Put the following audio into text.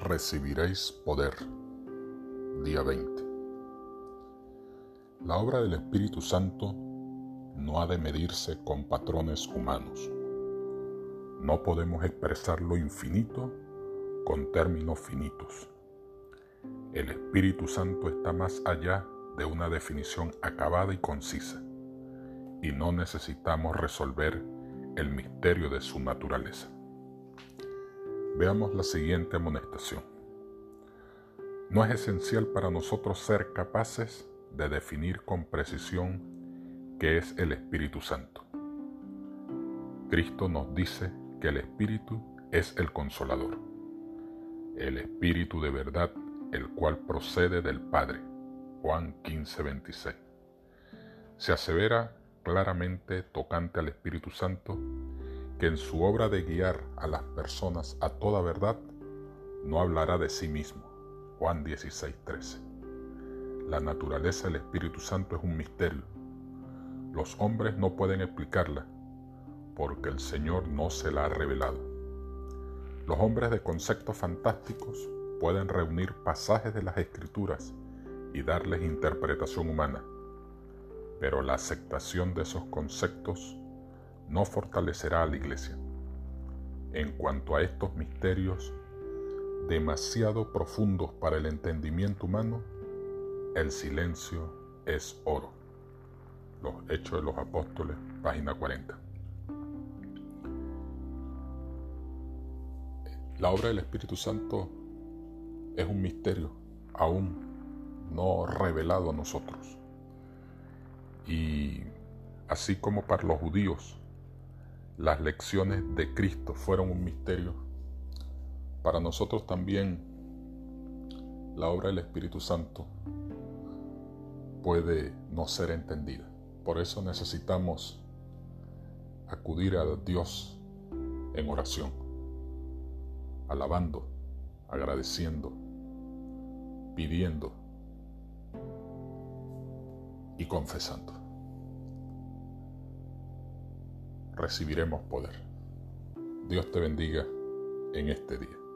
recibiréis poder. Día 20. La obra del Espíritu Santo no ha de medirse con patrones humanos. No podemos expresar lo infinito con términos finitos. El Espíritu Santo está más allá de una definición acabada y concisa, y no necesitamos resolver el misterio de su naturaleza. Veamos la siguiente amonestación. No es esencial para nosotros ser capaces de definir con precisión qué es el Espíritu Santo. Cristo nos dice que el Espíritu es el consolador, el Espíritu de verdad, el cual procede del Padre. Juan 15:26. Se asevera claramente tocante al Espíritu Santo que en su obra de guiar a las personas a toda verdad, no hablará de sí mismo. Juan 16:13. La naturaleza del Espíritu Santo es un misterio. Los hombres no pueden explicarla porque el Señor no se la ha revelado. Los hombres de conceptos fantásticos pueden reunir pasajes de las Escrituras y darles interpretación humana, pero la aceptación de esos conceptos no fortalecerá a la iglesia. En cuanto a estos misterios demasiado profundos para el entendimiento humano, el silencio es oro. Los Hechos de los Apóstoles, página 40. La obra del Espíritu Santo es un misterio aún no revelado a nosotros. Y así como para los judíos las lecciones de Cristo fueron un misterio, para nosotros también la obra del Espíritu Santo puede no ser entendida. Por eso necesitamos acudir a Dios en oración, alabando, agradeciendo, pidiendo y confesando. Recibiremos poder. Dios te bendiga en este día.